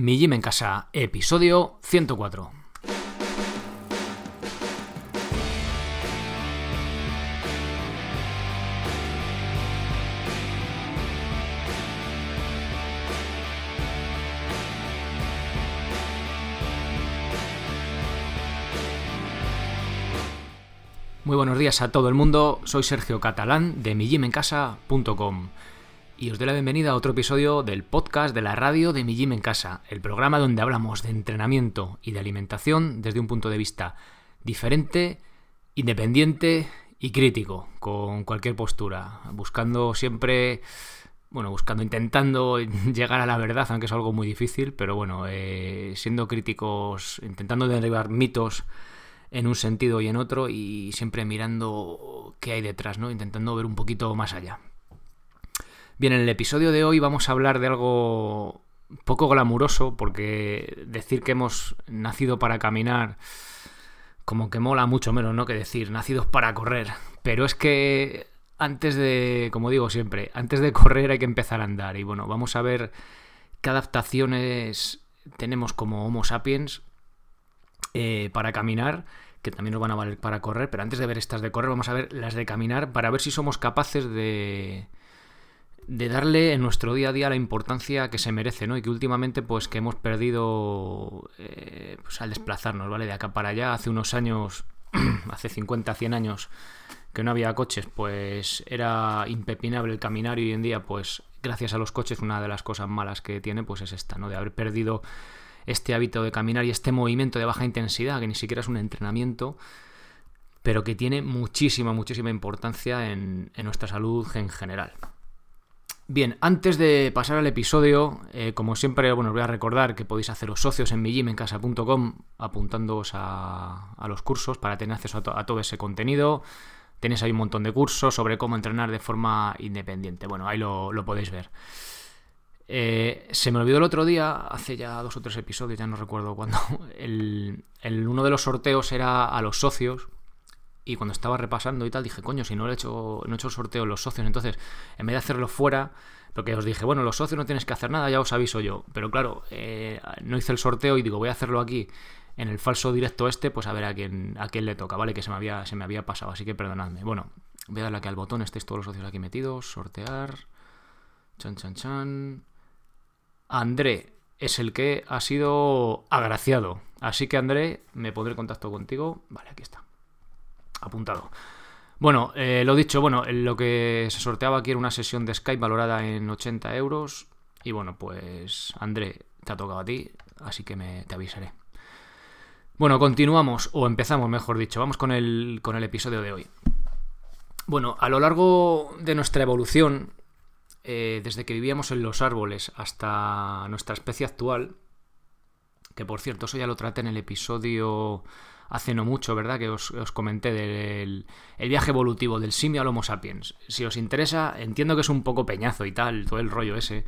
Mi Gym en Casa, episodio 104. Muy buenos días a todo el mundo, soy Sergio Catalán de migimencasa.com y os doy la bienvenida a otro episodio del podcast de la radio de Mi Gym en Casa, el programa donde hablamos de entrenamiento y de alimentación desde un punto de vista diferente, independiente y crítico, con cualquier postura, buscando siempre, bueno, buscando, intentando llegar a la verdad, aunque es algo muy difícil, pero bueno, eh, siendo críticos, intentando derribar mitos en un sentido y en otro y siempre mirando qué hay detrás, ¿no? Intentando ver un poquito más allá. Bien, en el episodio de hoy vamos a hablar de algo poco glamuroso, porque decir que hemos nacido para caminar como que mola mucho menos, ¿no? Que decir nacidos para correr. Pero es que antes de, como digo siempre, antes de correr hay que empezar a andar. Y bueno, vamos a ver qué adaptaciones tenemos como Homo sapiens eh, para caminar, que también nos van a valer para correr. Pero antes de ver estas de correr, vamos a ver las de caminar para ver si somos capaces de de darle en nuestro día a día la importancia que se merece, ¿no? Y que últimamente, pues, que hemos perdido eh, pues, al desplazarnos, ¿vale? De acá para allá, hace unos años, hace 50, 100 años, que no había coches, pues era impepinable el caminar y hoy en día, pues, gracias a los coches, una de las cosas malas que tiene, pues es esta, ¿no? De haber perdido este hábito de caminar y este movimiento de baja intensidad, que ni siquiera es un entrenamiento, pero que tiene muchísima, muchísima importancia en, en nuestra salud en general. Bien, antes de pasar al episodio, eh, como siempre, bueno, os voy a recordar que podéis haceros socios en migimencasa.com apuntándoos a, a, los cursos para tener acceso a, todo ese contenido. Tenéis ahí un montón de cursos sobre cómo entrenar de forma independiente. Bueno, ahí lo, podéis ver. Eh, se me olvidó el otro día, hace ya dos o tres episodios, ya no recuerdo cuándo, el, uno de los sorteos era a los socios y cuando estaba repasando y tal, dije, coño, si no he hecho, no he hecho el sorteo los socios, entonces, en vez de hacerlo fuera, porque os dije, bueno, los socios no tienes que hacer nada, ya os aviso yo. Pero claro, eh, no hice el sorteo y digo, voy a hacerlo aquí en el falso directo este, pues a ver a quién, a quién le toca, ¿vale? Que se me había, se me había pasado, así que perdonadme. Bueno, voy a darle aquí al botón, estéis todos los socios aquí metidos, sortear. Chan, chan, chan. André es el que ha sido agraciado. Así que André, me pondré en contacto contigo. Vale, aquí está apuntado. Bueno, eh, lo dicho, bueno, lo que se sorteaba aquí era una sesión de Skype valorada en 80 euros. Y bueno, pues André, te ha tocado a ti, así que me, te avisaré. Bueno, continuamos, o empezamos, mejor dicho. Vamos con el, con el episodio de hoy. Bueno, a lo largo de nuestra evolución, eh, desde que vivíamos en los árboles hasta nuestra especie actual, que por cierto, eso ya lo traté en el episodio hace no mucho, ¿verdad? Que os, comenté del el viaje evolutivo del simio al Homo sapiens. Si os interesa, entiendo que es un poco peñazo y tal, todo el rollo ese,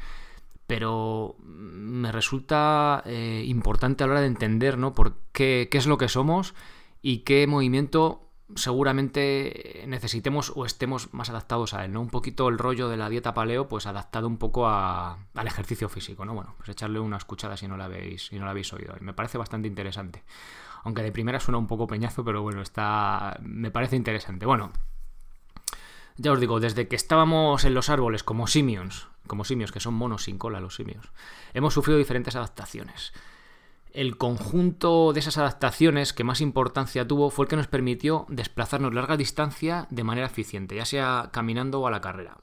pero me resulta eh, importante a la hora de entender, ¿no? Por qué, qué es lo que somos y qué movimiento seguramente necesitemos o estemos más adaptados a él, ¿no? Un poquito el rollo de la dieta paleo, pues adaptado un poco a, al ejercicio físico, ¿no? Bueno, pues echarle una escuchada si no la habéis, si no la habéis oído. Me parece bastante interesante aunque de primera suena un poco peñazo, pero bueno, está. me parece interesante. Bueno, ya os digo, desde que estábamos en los árboles como simios, como simios, que son monos sin cola los simios, hemos sufrido diferentes adaptaciones. El conjunto de esas adaptaciones que más importancia tuvo fue el que nos permitió desplazarnos larga distancia de manera eficiente, ya sea caminando o a la carrera.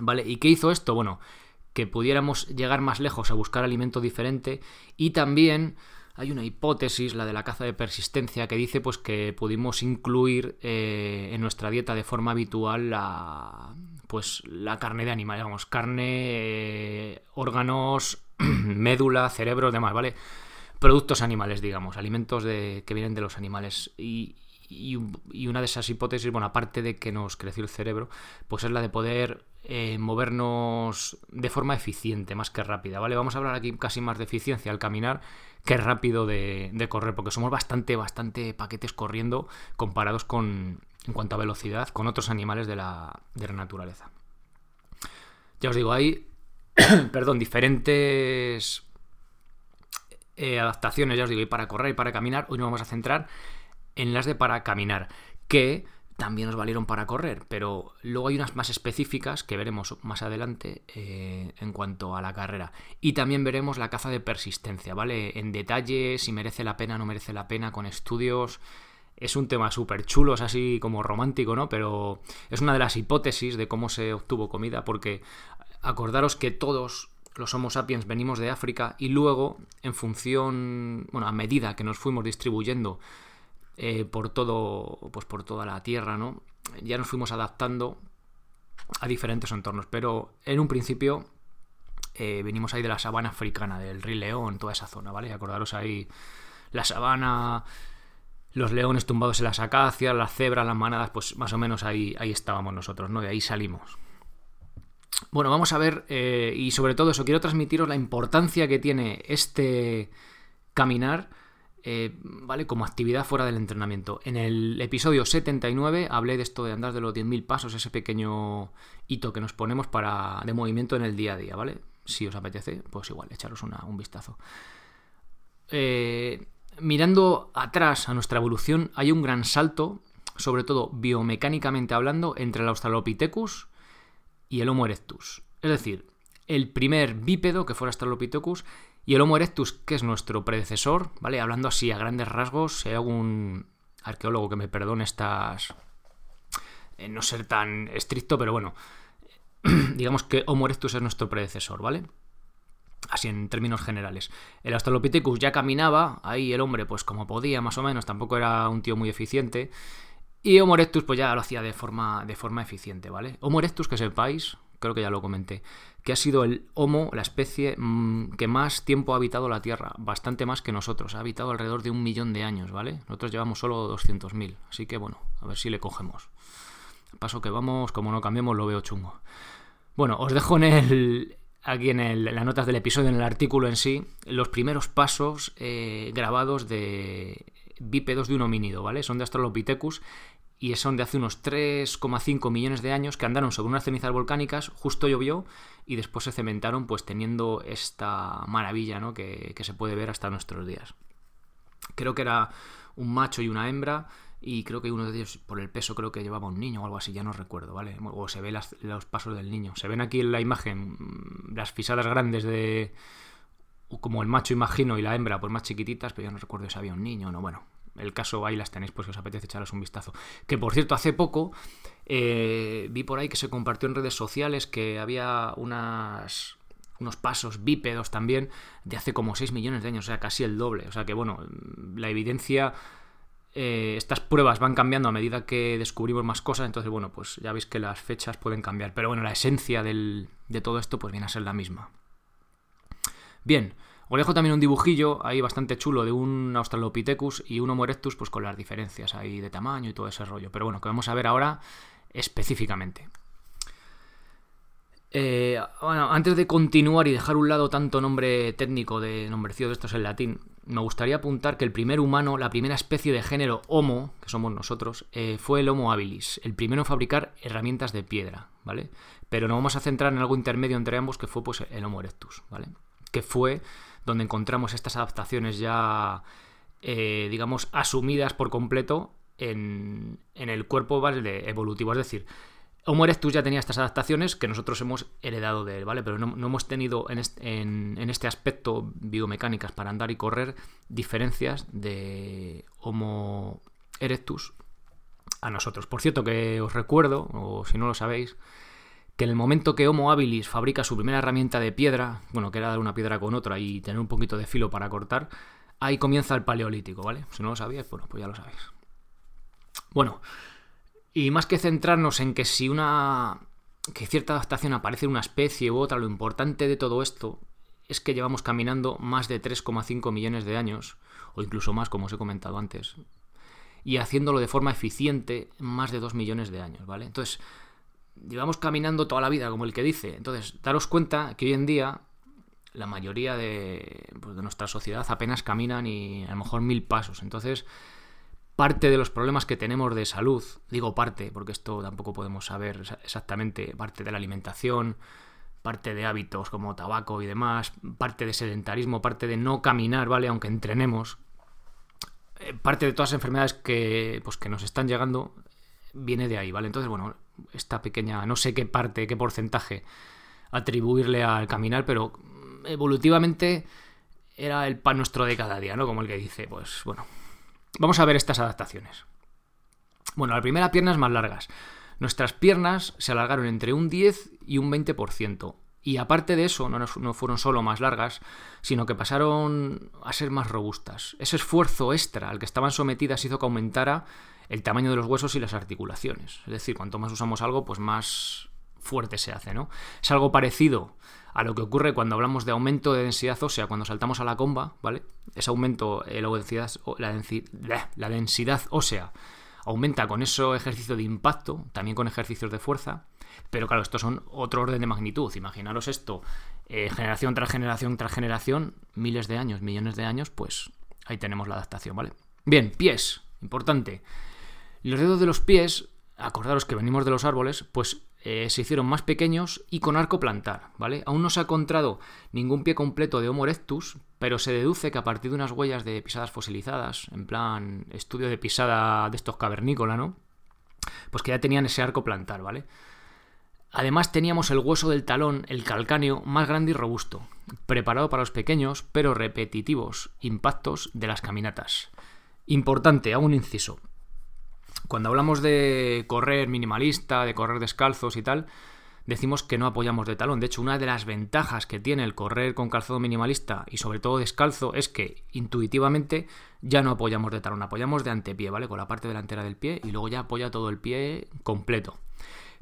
¿Vale? ¿Y qué hizo esto? Bueno, que pudiéramos llegar más lejos a buscar alimento diferente y también hay una hipótesis, la de la caza de persistencia, que dice pues que pudimos incluir eh, en nuestra dieta de forma habitual la, pues, la carne de animal, digamos, carne, eh, órganos, médula, cerebro, demás, ¿vale? Productos animales, digamos, alimentos de, que vienen de los animales. Y, y, una de esas hipótesis, bueno, aparte de que nos creció el cerebro, pues es la de poder eh, movernos de forma eficiente, más que rápida, ¿vale? Vamos a hablar aquí casi más de eficiencia al caminar que rápido de, correr, porque somos bastante, bastante paquetes corriendo comparados con, en cuanto a velocidad, con otros animales de la, de la naturaleza. Ya os digo, hay, perdón, diferentes eh, adaptaciones, ya os digo, y para correr y para caminar. Hoy nos vamos a centrar en las de para caminar, que también nos valieron para correr, pero luego hay unas más específicas que veremos más adelante eh, en cuanto a la carrera. Y también veremos la caza de persistencia, ¿vale? En detalle, si merece la pena no merece la pena, con estudios. Es un tema súper chulo, es así como romántico, ¿no? Pero es una de las hipótesis de cómo se obtuvo comida, porque acordaros que todos los Homo sapiens venimos de África y luego, en función, bueno, a medida que nos fuimos distribuyendo eh, por todo, pues por toda la Tierra, ¿no? Ya nos fuimos adaptando a diferentes entornos, pero en un principio eh, venimos ahí de la sabana africana, del Rey León, toda esa zona, ¿vale? Acordaros ahí la sabana, los leones tumbados en las acacias, las cebras, las manadas, pues más o menos ahí, ahí estábamos nosotros, ¿no? De ahí salimos. Bueno, vamos a ver, eh, y sobre todo eso, quiero transmitiros la importancia que tiene este caminar eh, ¿vale? Como actividad fuera del entrenamiento. En el episodio 79 hablé de esto de andar de los 10.000 pasos, ese pequeño hito que nos ponemos para, de movimiento en el día a día, ¿vale? Si os apetece, pues igual, echaros un vistazo. Eh, mirando atrás a nuestra evolución, hay un gran salto, sobre todo biomecánicamente hablando, entre el Australopithecus y el Homo erectus. Es decir, el primer bípedo que fuera Australopithecus y el Homo erectus, que es nuestro predecesor, ¿vale? Hablando así a grandes rasgos, si hay algún arqueólogo que me perdone estas... Eh, no ser tan estricto, pero bueno, digamos que Homo erectus es nuestro predecesor, ¿vale? Así en términos generales. El Australopithecus ya caminaba, ahí el hombre pues como podía más o menos, tampoco era un tío muy eficiente. Y Homo erectus pues ya lo hacía de forma, de forma eficiente, ¿vale? Homo erectus, que sepáis, creo que ya lo comenté, que ha sido el Homo, la especie mm, que más tiempo ha habitado la Tierra, bastante más que nosotros, ha habitado alrededor de un millón de años, ¿vale? Nosotros llevamos solo 200.000, así que bueno, a ver si le cogemos. Paso que vamos, como no cambiemos, lo veo chungo. Bueno, os dejo en el, aquí en, las notas del episodio, en el artículo en sí, los primeros pasos eh, grabados de bípedos de un homínido, ¿vale? Son de Australopithecus y son de hace unos 3,5 millones de años que andaron sobre unas cenizas volcánicas, justo llovió y después se cementaron pues teniendo esta maravilla ¿no? que, se puede ver hasta nuestros días. Creo que era un macho y una hembra y creo que uno de ellos por el peso creo que llevaba un niño o algo así, ya no recuerdo, ¿vale? O se ve los pasos del niño. Se ven aquí en la imagen mm, las pisadas grandes de como el macho imagino y la hembra pues más chiquititas, pero ya no recuerdo si había un niño o no, bueno, el caso ahí las tenéis pues si os apetece echaros un vistazo. Que por cierto, hace poco eh, vi por ahí que se compartió en redes sociales que había unas unos pasos bípedos también de hace como 6 millones de años, o sea, casi el doble. O sea que bueno, la evidencia... Eh, estas pruebas van cambiando a medida que descubrimos más cosas, entonces bueno, pues ya veis que las fechas pueden cambiar, pero bueno, la esencia de todo esto pues viene a ser la misma. Bien, os dejo también un dibujillo ahí bastante chulo de un Australopithecus y un Homo erectus, pues con las diferencias ahí de tamaño y todo ese rollo. Pero bueno, que vamos a ver ahora específicamente. Eh, bueno, antes de continuar y dejar un lado tanto nombre técnico de nombrecillo de estos en latín, me gustaría apuntar que el primer humano, la primera especie de género Homo, que somos nosotros, eh, fue el Homo habilis, el primero en fabricar herramientas de piedra, ¿vale? Pero nos vamos a centrar en algo intermedio entre ambos, que fue pues el Homo erectus, ¿vale? Que fue donde encontramos estas adaptaciones ya, eh, digamos, asumidas por completo en, el cuerpo evolutivo. Es decir, Homo erectus ya tenía estas adaptaciones que nosotros hemos heredado de él, ¿vale? Pero no, hemos tenido en este, aspecto biomecánicas para andar y correr diferencias de Homo erectus a nosotros. Por cierto, que os recuerdo, o si no lo sabéis, que en el momento que Homo habilis fabrica su primera herramienta de piedra, bueno, que era dar una piedra con otra y tener un poquito de filo para cortar, ahí comienza el paleolítico, ¿vale? Si no lo sabíais, bueno, pues ya lo sabéis. Bueno, y más que centrarnos en que si una. que cierta adaptación aparece en una especie u otra, lo importante de todo esto es que llevamos caminando más de 3,5 millones de años, o incluso más, como os he comentado antes, y haciéndolo de forma eficiente más de 2 millones de años, ¿vale? Entonces, llevamos caminando toda la vida, como el que dice. Entonces, daros cuenta que hoy en día la mayoría de, pues, de nuestra sociedad apenas caminan y a lo mejor mil pasos. Entonces, parte de los problemas que tenemos de salud, digo parte, porque esto tampoco podemos saber exactamente, parte de la alimentación, parte de hábitos como tabaco y demás, parte de sedentarismo, parte de no caminar, ¿vale? Aunque entrenemos, eh, parte de todas las enfermedades que, pues, que nos están llegando viene de ahí, ¿vale? Entonces, bueno, esta pequeña, no sé qué parte, qué porcentaje atribuirle al caminar, pero evolutivamente era el pan nuestro de cada día, ¿no? Como el que dice, pues bueno, vamos a ver estas adaptaciones. Bueno, la primera piernas más largas. Nuestras piernas se alargaron entre un 10 y un 20%. Y aparte de eso, no, no, fueron solo más largas, sino que pasaron a ser más robustas. Ese esfuerzo extra al que estaban sometidas hizo que aumentara el tamaño de los huesos y las articulaciones. Es decir, cuanto más usamos algo, pues más fuerte se hace, ¿no? Es algo parecido a lo que ocurre cuando hablamos de aumento de densidad ósea, cuando saltamos a la comba, ¿vale? Ese aumento, eh, la, densidad, la, densidad ósea aumenta con ese ejercicio de impacto, también con ejercicios de fuerza, pero claro, estos son otro orden de magnitud. Imaginaros esto, eh, generación tras generación tras generación, miles de años, millones de años, pues ahí tenemos la adaptación, ¿vale? Bien, pies, importante. Los dedos de los pies, acordaros que venimos de los árboles, pues eh, se hicieron más pequeños y con arco plantar, ¿vale? Aún no se ha encontrado ningún pie completo de Homo erectus, pero se deduce que a partir de unas huellas de pisadas fosilizadas, en plan estudio de pisada de estos cavernícola, ¿no? Pues que ya tenían ese arco plantar, ¿vale? Además teníamos el hueso del talón, el calcáneo, más grande y robusto, preparado para los pequeños pero repetitivos impactos de las caminatas. Importante, hago un inciso. Cuando hablamos de correr minimalista, de correr descalzos y tal, decimos que no apoyamos de talón. De hecho, una de las ventajas que tiene el correr con calzado minimalista y sobre todo descalzo es que intuitivamente ya no apoyamos de talón, apoyamos de antepié, ¿vale? Con la parte delantera del pie y luego ya apoya todo el pie completo.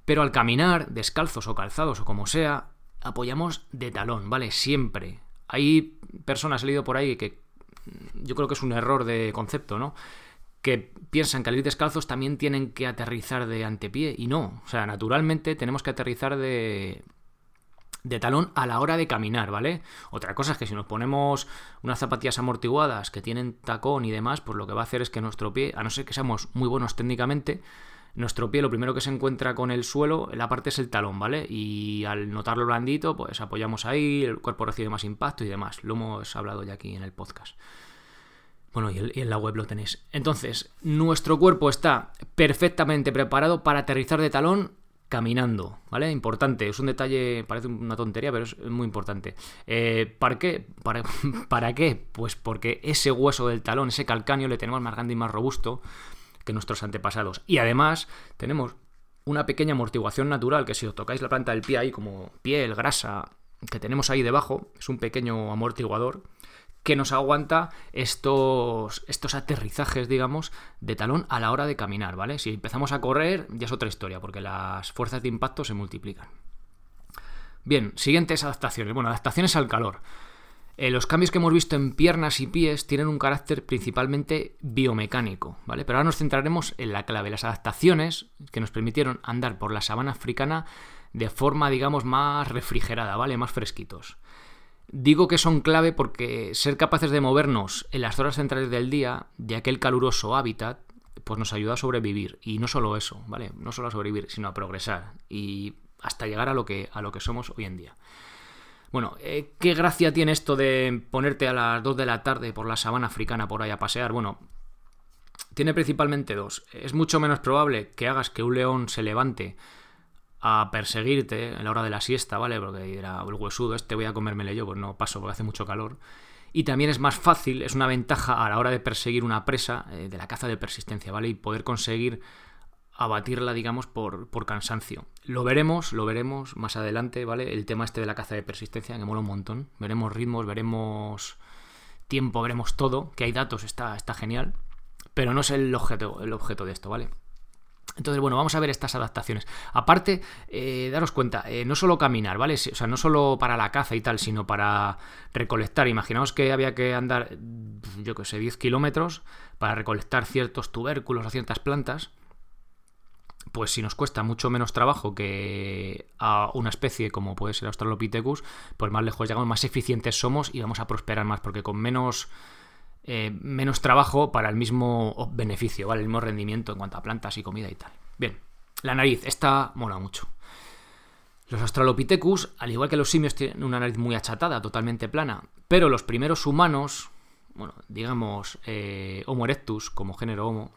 Pero al caminar, descalzos o calzados o como sea, apoyamos de talón, ¿vale? Siempre. Hay personas, he leído por ahí que yo creo que es un error de concepto, ¿no? Que piensan que al ir descalzos también tienen que aterrizar de antepié y no, o sea, naturalmente tenemos que aterrizar de, de talón a la hora de caminar, ¿vale? Otra cosa es que si nos ponemos unas zapatillas amortiguadas que tienen tacón y demás, pues lo que va a hacer es que nuestro pie, a no ser que seamos muy buenos técnicamente, nuestro pie lo primero que se encuentra con el suelo, la parte es el talón, ¿vale? Y al notarlo blandito, pues apoyamos ahí, el cuerpo recibe más impacto y demás. Lo hemos hablado ya aquí en el podcast. Bueno, y, en la web lo tenéis. Entonces, nuestro cuerpo está perfectamente preparado para aterrizar de talón caminando, ¿vale? Importante, es un detalle, parece una tontería, pero es muy importante. Eh, ¿Para qué? ¿Para, ¿Para qué? Pues porque ese hueso del talón, ese calcáneo, le tenemos más grande y más robusto que nuestros antepasados. Y además tenemos una pequeña amortiguación natural, que si os tocáis la planta del pie ahí como piel, grasa, que tenemos ahí debajo, es un pequeño amortiguador que nos aguanta estos, estos aterrizajes, digamos, de talón a la hora de caminar, ¿vale? Si empezamos a correr, ya es otra historia, porque las fuerzas de impacto se multiplican. Bien, siguientes adaptaciones. Bueno, adaptaciones al calor. Eh, los cambios que hemos visto en piernas y pies tienen un carácter principalmente biomecánico, ¿vale? Pero ahora nos centraremos en la clave, las adaptaciones que nos permitieron andar por la sabana africana de forma, digamos, más refrigerada, ¿vale? Más fresquitos. Digo que son clave porque ser capaces de movernos en las horas centrales del día de aquel caluroso hábitat pues nos ayuda a sobrevivir y no solo eso, ¿vale? No solo a sobrevivir, sino a progresar y hasta llegar a lo que a lo que somos hoy en día. Bueno, eh, ¿qué gracia tiene esto de ponerte a las 2 de la tarde por la sabana africana por ahí a pasear? Bueno, tiene principalmente dos. Es mucho menos probable que hagas que un león se levante a perseguirte en la hora de la siesta, ¿vale? Porque era el huesudo, este voy a comérmele yo, pues no paso porque hace mucho calor. Y también es más fácil, es una ventaja a la hora de perseguir una presa eh, de la caza de persistencia, ¿vale? Y poder conseguir abatirla, digamos, por, por, cansancio. Lo veremos, lo veremos más adelante, ¿vale? El tema este de la caza de persistencia, que mola un montón. Veremos ritmos, veremos tiempo, veremos todo, que hay datos, está, está genial. Pero no es el objeto, el objeto de esto, ¿vale? Entonces, bueno, vamos a ver estas adaptaciones. Aparte, eh, daros cuenta, eh, no solo caminar, ¿vale? O sea, no solo para la caza y tal, sino para recolectar. Imaginaos que había que andar, yo qué sé, 10 kilómetros para recolectar ciertos tubérculos o ciertas plantas. Pues si nos cuesta mucho menos trabajo que a una especie como puede ser Australopithecus, pues más lejos llegamos, más eficientes somos y vamos a prosperar más, porque con menos eh, menos trabajo para el mismo beneficio, ¿vale? El mismo rendimiento en cuanto a plantas y comida y tal. Bien, la nariz, esta mola mucho. Los Australopithecus, al igual que los simios, tienen una nariz muy achatada, totalmente plana, pero los primeros humanos, bueno, digamos eh, Homo erectus, como género Homo,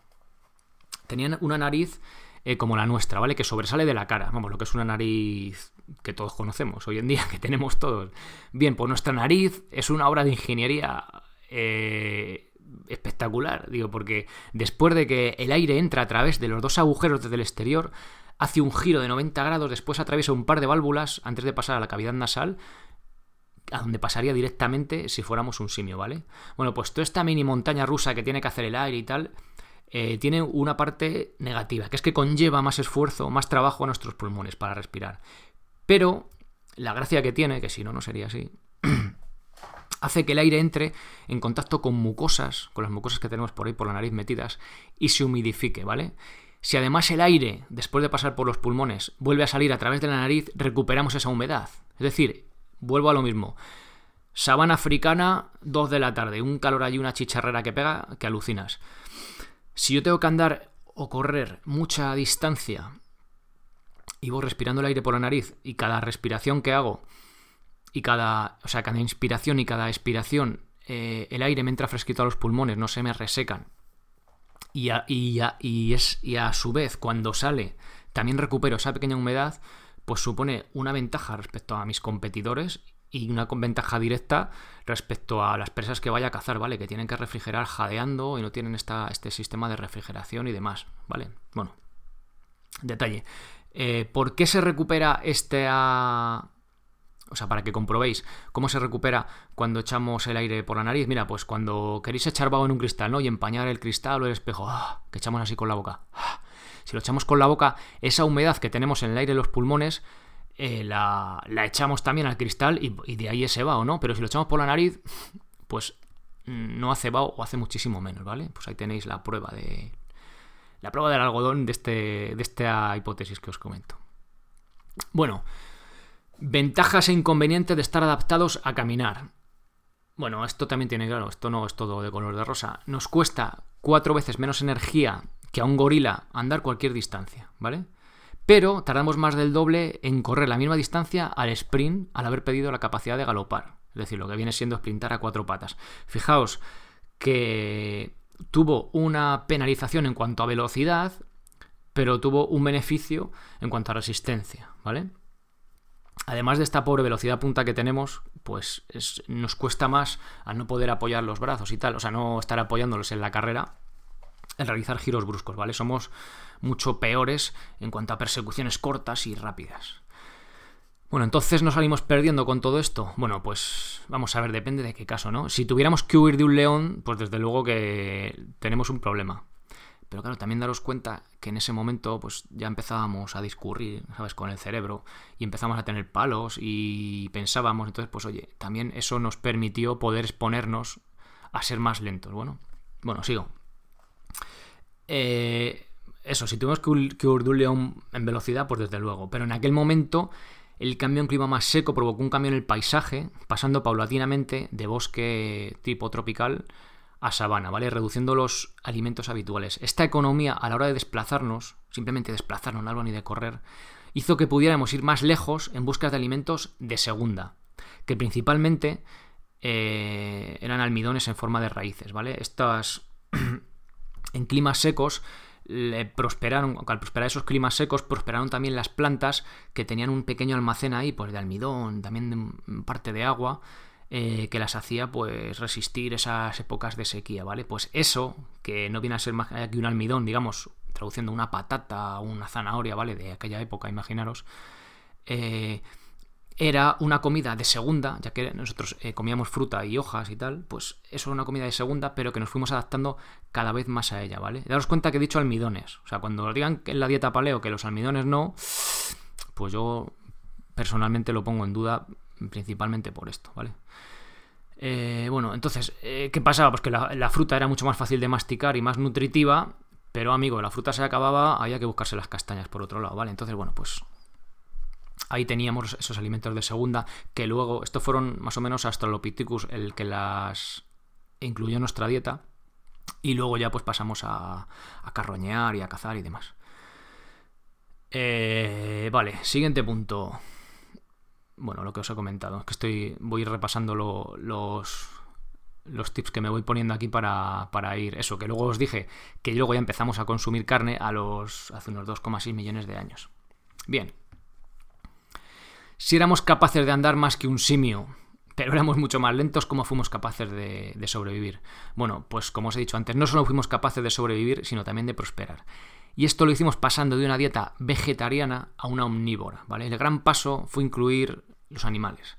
tenían una nariz eh, como la nuestra, ¿vale? Que sobresale de la cara, vamos, lo que es una nariz que todos conocemos hoy en día, que tenemos todos. Bien, pues nuestra nariz es una obra de ingeniería eh, espectacular, digo, porque después de que el aire entra a través de los dos agujeros desde el exterior, hace un giro de 90 grados, después atraviesa un par de válvulas antes de pasar a la cavidad nasal, a donde pasaría directamente si fuéramos un simio, ¿vale? Bueno, pues toda esta mini montaña rusa que tiene que hacer el aire y tal, eh, tiene una parte negativa, que es que conlleva más esfuerzo, más trabajo a nuestros pulmones para respirar. Pero la gracia que tiene, que si no, no sería así, hace que el aire entre en contacto con mucosas, con las mucosas que tenemos por ahí por la nariz metidas, y se humidifique, ¿vale? Si además el aire, después de pasar por los pulmones, vuelve a salir a través de la nariz, recuperamos esa humedad. Es decir, vuelvo a lo mismo. Sabana africana, 2 de la tarde, un calor allí, una chicharrera que pega, que alucinas. Si yo tengo que andar o correr mucha distancia y voy respirando el aire por la nariz y cada respiración que hago y cada, o sea, cada inspiración y cada expiración eh, el aire me entra fresquito a los pulmones, no se me resecan. Y a, y, y, es, y a su vez, cuando sale, también recupero esa pequeña humedad, pues supone una ventaja respecto a mis competidores y una ventaja directa respecto a las presas que vaya a cazar, ¿vale? Que tienen que refrigerar jadeando y no tienen esta, este sistema de refrigeración y demás, ¿vale? Bueno, detalle. Eh, ¿Por qué se recupera este... O sea, para que comprobéis cómo se recupera cuando echamos el aire por la nariz. Mira, pues cuando queréis echar vago en un cristal, ¿no? Y empañar el cristal o el espejo, ¡ah! que echamos así con la boca. ¡ah! Si lo echamos con la boca, esa humedad que tenemos en el aire de los pulmones eh, la, echamos también al cristal y, de ahí ese vaho, ¿no? Pero si lo echamos por la nariz, pues no hace vaho o hace muchísimo menos, ¿vale? Pues ahí tenéis la prueba de. La prueba del algodón de, este, de esta hipótesis que os comento. Bueno, ventajas e inconvenientes de estar adaptados a caminar. Bueno, esto también tiene claro, esto no es todo de color de rosa. Nos cuesta cuatro veces menos energía que a un gorila andar cualquier distancia, ¿vale? pero tardamos más del doble en correr la misma distancia al sprint al haber pedido la capacidad de galopar, es decir, lo que viene siendo sprintar a cuatro patas. Fijaos que tuvo una penalización en cuanto a velocidad, pero tuvo un beneficio en cuanto a resistencia, ¿vale? Además de esta pobre velocidad punta que tenemos, pues nos cuesta más al no poder apoyar los brazos y tal, o sea, no estar apoyándolos en la carrera, el realizar giros bruscos, ¿vale? Somos mucho peores en cuanto a persecuciones cortas y rápidas. Bueno, entonces nos salimos perdiendo con todo esto. Bueno, pues vamos a ver, depende de qué caso, ¿no? Si tuviéramos que huir de un león, pues desde luego que tenemos un problema. Pero claro, también daros cuenta que en ese momento pues ya empezábamos a discurrir, ¿sabes? Con el cerebro y empezamos a tener palos y pensábamos, entonces pues oye, también eso nos permitió poder exponernos a ser más lentos. Bueno, bueno, sigo. Eh, eso, si tuvimos que, león en velocidad, pues desde luego. Pero en aquel momento el cambio en clima más seco provocó un cambio en el paisaje, pasando paulatinamente de bosque tipo tropical a sabana, ¿vale? Reduciendo los alimentos habituales. Esta economía, a la hora de desplazarnos, simplemente desplazarnos, no algo ni de correr, hizo que pudiéramos ir más lejos en busca de alimentos de segunda, que principalmente eh, eran almidones en forma de raíces, ¿vale? Estas en climas secos le prosperaron, al prosperar esos climas secos, prosperaron también las plantas que tenían un pequeño almacén ahí, pues de almidón, también de parte de agua, eh, que las hacía pues resistir esas épocas de sequía, ¿vale? Pues eso, que no viene a ser más que un almidón, digamos, traduciendo una patata o una zanahoria, ¿vale? De aquella época, imaginaros. Eh, era una comida de segunda, ya que nosotros eh, comíamos fruta y hojas y tal, pues eso era una comida de segunda, pero que nos fuimos adaptando cada vez más a ella, ¿vale? Daros cuenta que he dicho almidones. O sea, cuando digan en la dieta paleo que los almidones no, pues yo personalmente lo pongo en duda principalmente por esto, ¿vale? Eh, bueno, entonces, eh, ¿qué pasaba? Pues que la, fruta era mucho más fácil de masticar y más nutritiva, pero amigo, la fruta se acababa, había que buscarse las castañas por otro lado, ¿vale? Entonces, bueno, pues Ahí teníamos esos alimentos de segunda que luego, estos fueron más o menos Australopithecus el que las incluyó en nuestra dieta. Y luego ya pues pasamos a, carroñear y a cazar y demás. Eh, vale, siguiente punto. Bueno, lo que os he comentado. Que estoy, voy repasando los, los tips que me voy poniendo aquí para, para, ir. Eso, que luego os dije que luego ya empezamos a consumir carne a los hace unos 2,6 millones de años. Bien. Si éramos capaces de andar más que un simio, pero éramos mucho más lentos, ¿cómo fuimos capaces de, de sobrevivir? Bueno, pues como os he dicho antes, no solo fuimos capaces de sobrevivir, sino también de prosperar. Y esto lo hicimos pasando de una dieta vegetariana a una omnívora, ¿vale? El gran paso fue incluir los animales.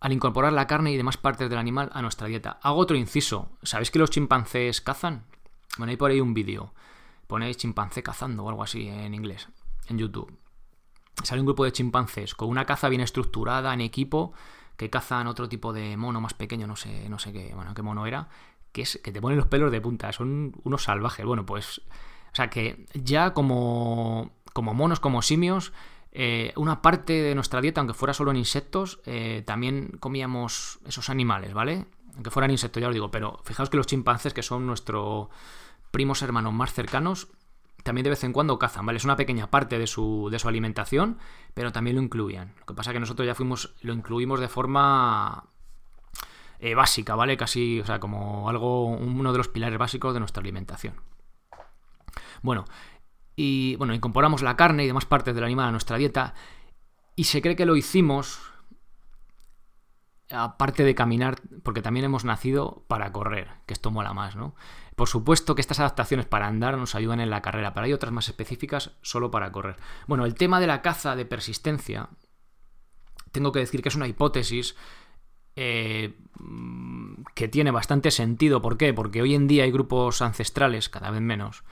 Al incorporar la carne y demás partes del animal a nuestra dieta. Hago otro inciso. ¿Sabéis que los chimpancés cazan? Bueno, hay por ahí un vídeo. Ponéis chimpancé cazando o algo así en inglés, en YouTube. Sale un grupo de chimpancés con una caza bien estructurada, en equipo, que cazan otro tipo de mono más pequeño, no sé, no sé qué, bueno, qué mono era, que es que te ponen los pelos de punta, son unos salvajes. Bueno, pues o sea que ya como, como monos, como simios, eh, una parte de nuestra dieta, aunque fuera solo en insectos, eh, también comíamos esos animales, ¿vale? Aunque fueran insectos, ya os digo, pero fijaos que los chimpancés, que son nuestros primos hermanos más cercanos, también de vez en cuando cazan, ¿vale? Es una pequeña parte de su, de su alimentación, pero también lo incluían. Lo que pasa es que nosotros ya fuimos, lo incluimos de forma eh, básica, ¿vale? Casi, o sea, como algo, uno de los pilares básicos de nuestra alimentación. Bueno, y bueno, incorporamos la carne y demás partes del animal a nuestra dieta y se cree que lo hicimos aparte de caminar, porque también hemos nacido para correr, que esto mola más, ¿no? Por supuesto que estas adaptaciones para andar nos ayudan en la carrera, pero hay otras más específicas solo para correr. Bueno, el tema de la caza de persistencia, tengo que decir que es una hipótesis eh, que tiene bastante sentido. ¿Por qué? Porque hoy en día hay grupos ancestrales, cada vez menos,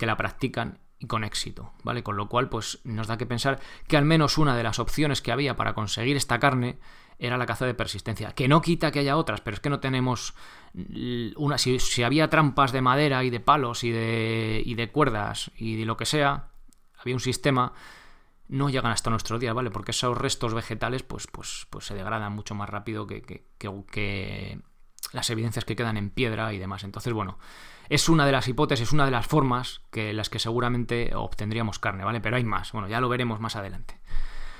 que la practican y con éxito, ¿vale? Con lo cual, pues nos da que pensar que al menos una de las opciones que había para conseguir esta carne era la caza de persistencia. Que no quita que haya otras, pero es que no tenemos una. Si, había trampas de madera y de palos y de, y de cuerdas y de lo que sea, había un sistema. No llegan hasta nuestro día, ¿vale? Porque esos restos vegetales, pues, pues, pues se degradan mucho más rápido que, que, que las evidencias que quedan en piedra y demás. Entonces, bueno, es una de las hipótesis, una de las formas que las que seguramente obtendríamos carne, ¿vale? Pero hay más, bueno, ya lo veremos más adelante.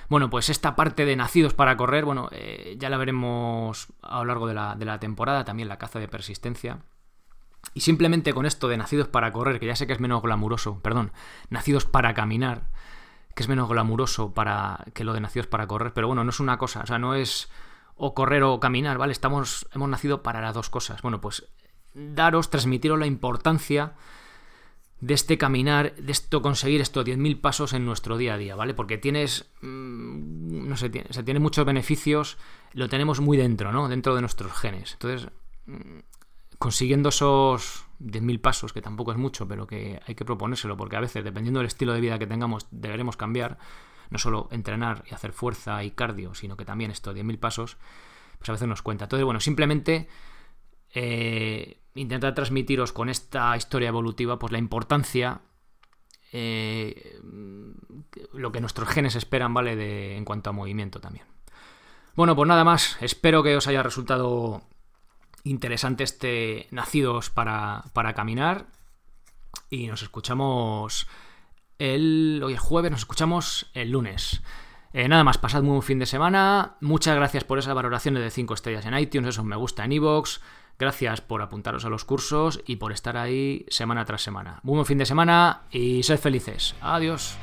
Bueno, pues esta parte de nacidos para correr, bueno, eh, ya la veremos a lo largo de la, de la temporada, también la caza de persistencia. Y simplemente con esto de nacidos para correr, que ya sé que es menos glamuroso, perdón, nacidos para caminar, que es menos glamuroso para que lo de nacidos para correr, pero bueno, no es una cosa, o sea, no es o correr o caminar, ¿vale? Estamos, hemos nacido para las dos cosas. Bueno, pues daros, transmitiros la importancia de este caminar, de esto conseguir estos 10.000 pasos en nuestro día a día, ¿vale? Porque tienes, mm, no sé, tiene, tiene muchos beneficios, lo tenemos muy dentro, ¿no? Dentro de nuestros genes. Entonces, mm, consiguiendo esos 10.000 pasos, que tampoco es mucho, pero que hay que proponérselo, porque a veces, dependiendo del estilo de vida que tengamos, deberemos cambiar, no solo entrenar y hacer fuerza y cardio, sino que también estos 10.000 pasos, pues a veces nos cuenta. Entonces, bueno, simplemente eh, intentar transmitiros con esta historia evolutiva pues la importancia eh, lo que nuestros genes esperan vale de, en cuanto a movimiento también. Bueno pues nada más. Espero que os haya resultado interesante este nacidos para, para caminar. Y nos escuchamos el hoy es jueves nos escuchamos el lunes eh, nada más, pasad muy buen fin de semana. Muchas gracias por esas valoraciones de 5 estrellas en iTunes, eso me gusta en iVoox. Gracias por apuntaros a los cursos y por estar ahí semana tras semana. Muy buen fin de semana y sed felices. Adiós.